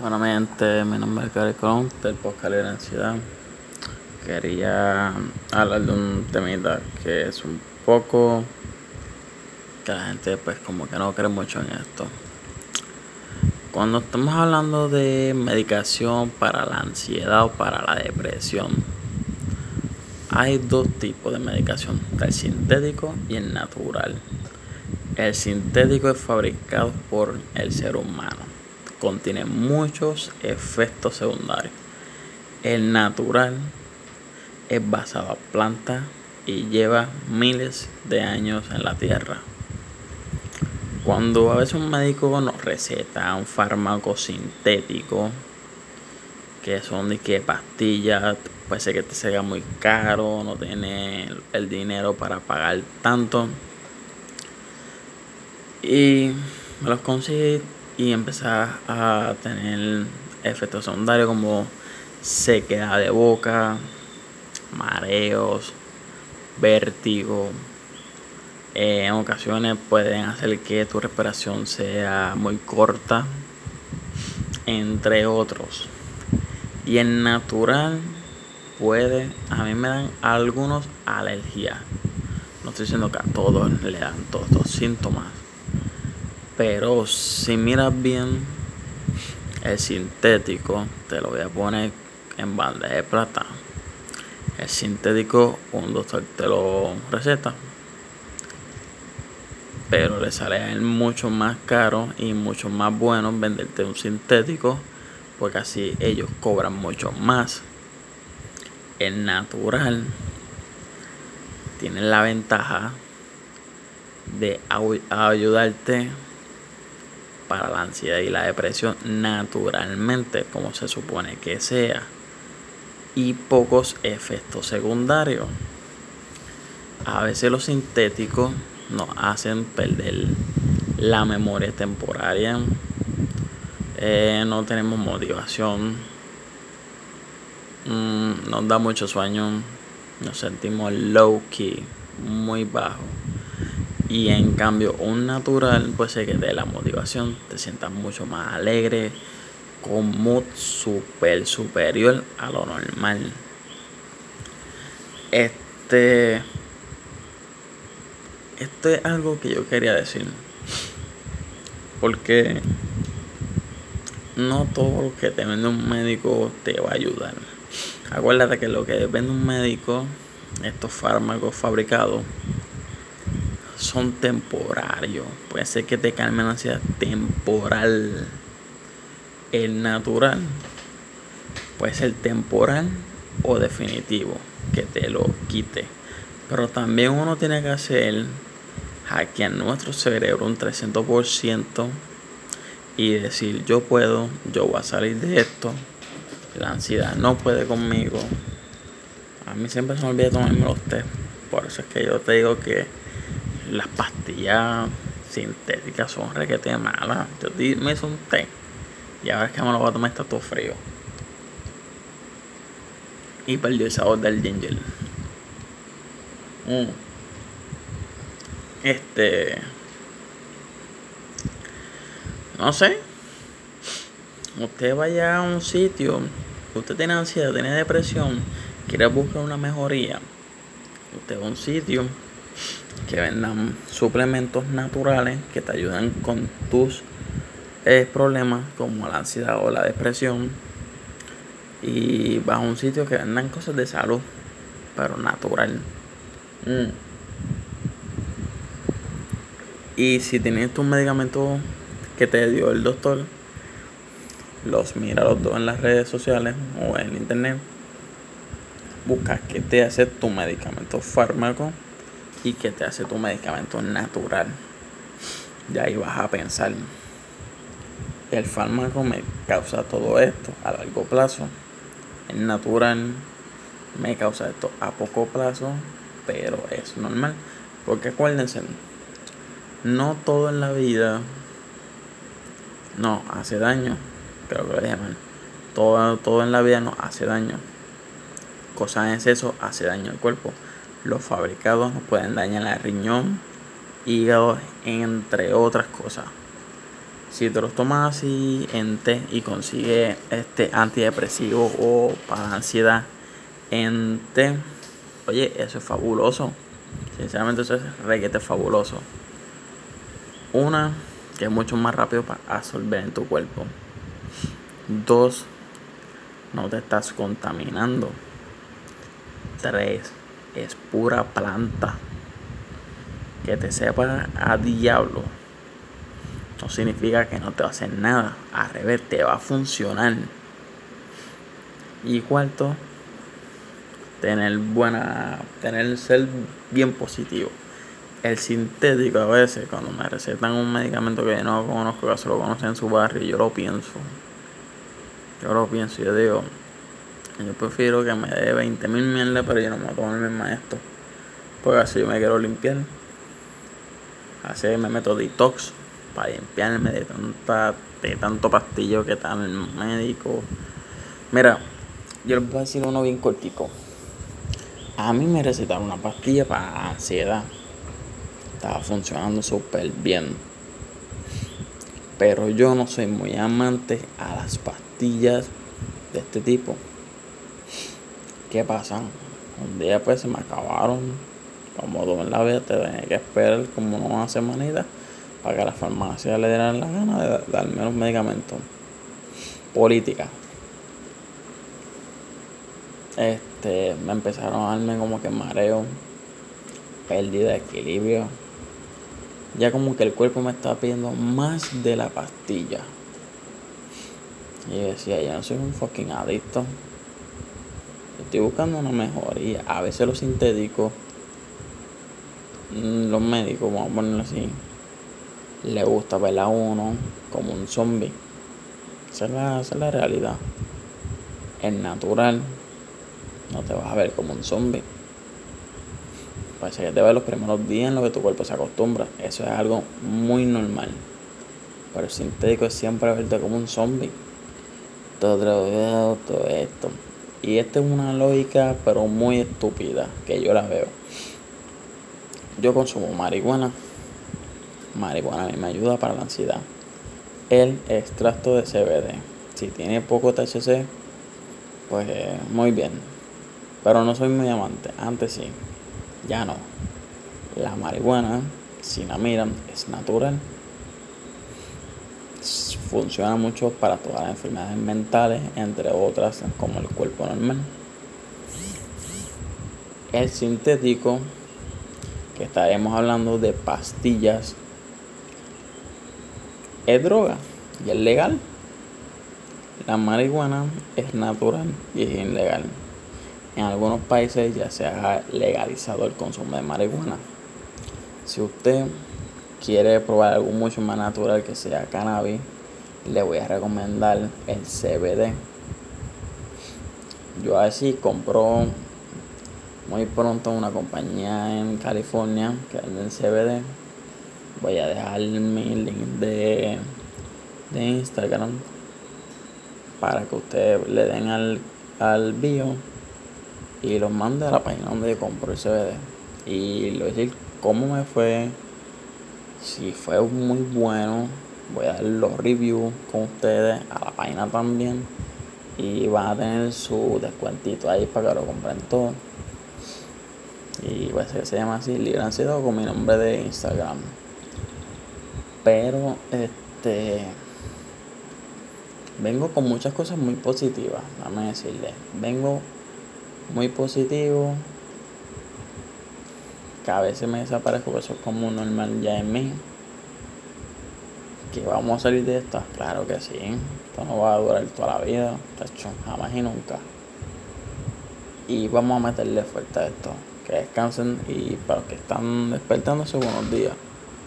Bueno, mi gente, mi nombre es Gary Colón del podcast de la ansiedad. Quería hablar de un temita que es un poco que la gente pues como que no cree mucho en esto. Cuando estamos hablando de medicación para la ansiedad o para la depresión, hay dos tipos de medicación, el sintético y el natural. El sintético es fabricado por el ser humano contiene muchos efectos secundarios. El natural es basado en plantas y lleva miles de años en la tierra. Cuando a veces un médico nos receta un fármaco sintético, que son de que pastillas, puede ser que te sea muy caro, no tiene el dinero para pagar tanto. Y me los consigue y empezar a tener efectos secundarios como sequedad de boca, mareos, vértigo. en ocasiones pueden hacer que tu respiración sea muy corta, entre otros. Y en natural puede, a mí me dan algunos alergias. No estoy diciendo que a todos le dan todos estos síntomas pero si miras bien, el sintético, te lo voy a poner en bandeja de plata. El sintético, un doctor te lo receta. Pero le sale a él mucho más caro y mucho más bueno venderte un sintético. Porque así ellos cobran mucho más. El natural tiene la ventaja de ayudarte para la ansiedad y la depresión naturalmente como se supone que sea y pocos efectos secundarios. A veces los sintéticos nos hacen perder la memoria temporaria, eh, no tenemos motivación, mm, nos da mucho sueño, nos sentimos low key, muy bajo. Y en cambio, un natural puede ser que te la motivación, te sientas mucho más alegre, con mood super superior a lo normal. Este. Esto es algo que yo quería decir. Porque no todo lo que te vende un médico te va a ayudar. Acuérdate que lo que vende un médico, estos fármacos fabricados, son temporarios. Puede ser que te calmen la ansiedad temporal. El natural puede ser temporal o definitivo, que te lo quite. Pero también uno tiene que hacer hackear nuestro cerebro un 300% y decir yo puedo, yo voy a salir de esto. La ansiedad no puede conmigo. A mí siempre se me olvida tomarme los test. Por eso es que yo te digo que las pastillas sintéticas son requete malas. Yo me hice un té y ahora es que me lo voy a tomar está todo frío. Y perdió el sabor del ginger. Mm. Este. No sé. Usted vaya a un sitio. Usted tiene ansiedad, tiene depresión. Quiere buscar una mejoría. Usted va a un sitio que vendan suplementos naturales que te ayudan con tus eh, problemas como la ansiedad o la depresión. Y vas a un sitio que vendan cosas de salud pero natural. Mm. y si tienes tus medicamentos que te dio el doctor los mira los dos en las redes sociales o en internet. Busca que te hace tu medicamento fármaco y que te hace tu medicamento natural. Y ahí vas a pensar, el fármaco me causa todo esto a largo plazo, el natural me causa esto a poco plazo, pero es normal. Porque acuérdense, no todo en la vida no hace daño. Creo que lo dije mal. Todo, todo en la vida no hace daño. Cosas en exceso hace daño al cuerpo. Los fabricados pueden dañar el riñón, hígado, entre otras cosas. si te los tomas así en té y consigues este antidepresivo o para ansiedad en té, oye, eso es fabuloso. Sinceramente eso es requete fabuloso. Una, que es mucho más rápido para absorber en tu cuerpo. Dos, no te estás contaminando. Tres, es pura planta. Que te sepa a diablo. No significa que no te va a hacer nada. Al revés, te va a funcionar. Y cuarto, tener buena, tener ser bien positivo. El sintético a veces, cuando me recetan un medicamento que no conozco, que se lo conocen en su barrio, yo lo pienso. Yo lo pienso, yo digo, yo prefiero que me dé 20 mil mierda, pero yo no me voy a tomar el maestro. Porque así yo me quiero limpiar. Así me meto detox para limpiarme de tanta, de tanto pastillo que está el médico. Mira, yo les voy a decir uno bien cortico. A mí me recetaron una pastilla para ansiedad. Estaba funcionando súper bien. Pero yo no soy muy amante a las pastillas de este tipo. ¿Qué pasa? Un día pues se me acabaron. Como todo en la vida, te tenía que esperar como una semanita para que la farmacia le dieran la gana de darme los medicamentos. Política. Este, me empezaron a darme como que mareo, pérdida de equilibrio. Ya como que el cuerpo me estaba pidiendo más de la pastilla. Y yo decía, yo no soy un fucking adicto. Estoy buscando una mejoría. A veces los sintéticos, mm, los médicos, vamos a ponerlo así, le gusta ver a uno como un zombie. Esa es la, esa es la realidad. Es natural no te vas a ver como un zombie. Parece que te ves los primeros días en lo que tu cuerpo se acostumbra. Eso es algo muy normal. Pero el sintético es siempre verte como un zombie. Todo drogado, todo esto. Y esta es una lógica, pero muy estúpida, que yo la veo. Yo consumo marihuana. Marihuana a mí me ayuda para la ansiedad. El extracto de CBD. Si tiene poco THC, pues muy bien. Pero no soy muy amante. Antes sí. Ya no. La marihuana, si la miran, es natural. Funciona mucho para todas las enfermedades mentales, entre otras como el cuerpo normal. El sintético, que estaremos hablando de pastillas, es droga y es legal. La marihuana es natural y es ilegal en algunos países ya se ha legalizado el consumo de marihuana. Si usted quiere probar algo mucho más natural que sea cannabis, le voy a recomendar el CBD. Yo así compro muy pronto una compañía en California que vende CBD. Voy a dejar mi link de, de Instagram para que usted le den al, al bio y los mande a la página donde compro el CBD. Y le voy a decir cómo me fue, si fue muy bueno. Voy a dar los reviews con ustedes a la página también. Y van a tener su descuentito ahí para que lo compren todo. Y pues se llama así, Libre Ansiedad con mi nombre de Instagram. Pero este vengo con muchas cosas muy positivas, a decirle. Vengo muy positivo. Que a veces me desaparezco, eso es como normal ya en mí. Que vamos a salir de esto, claro que sí. Esto no va a durar toda la vida, hecho, jamás y nunca. Y vamos a meterle fuerte a esto. Que descansen y para los que están despertándose, buenos días.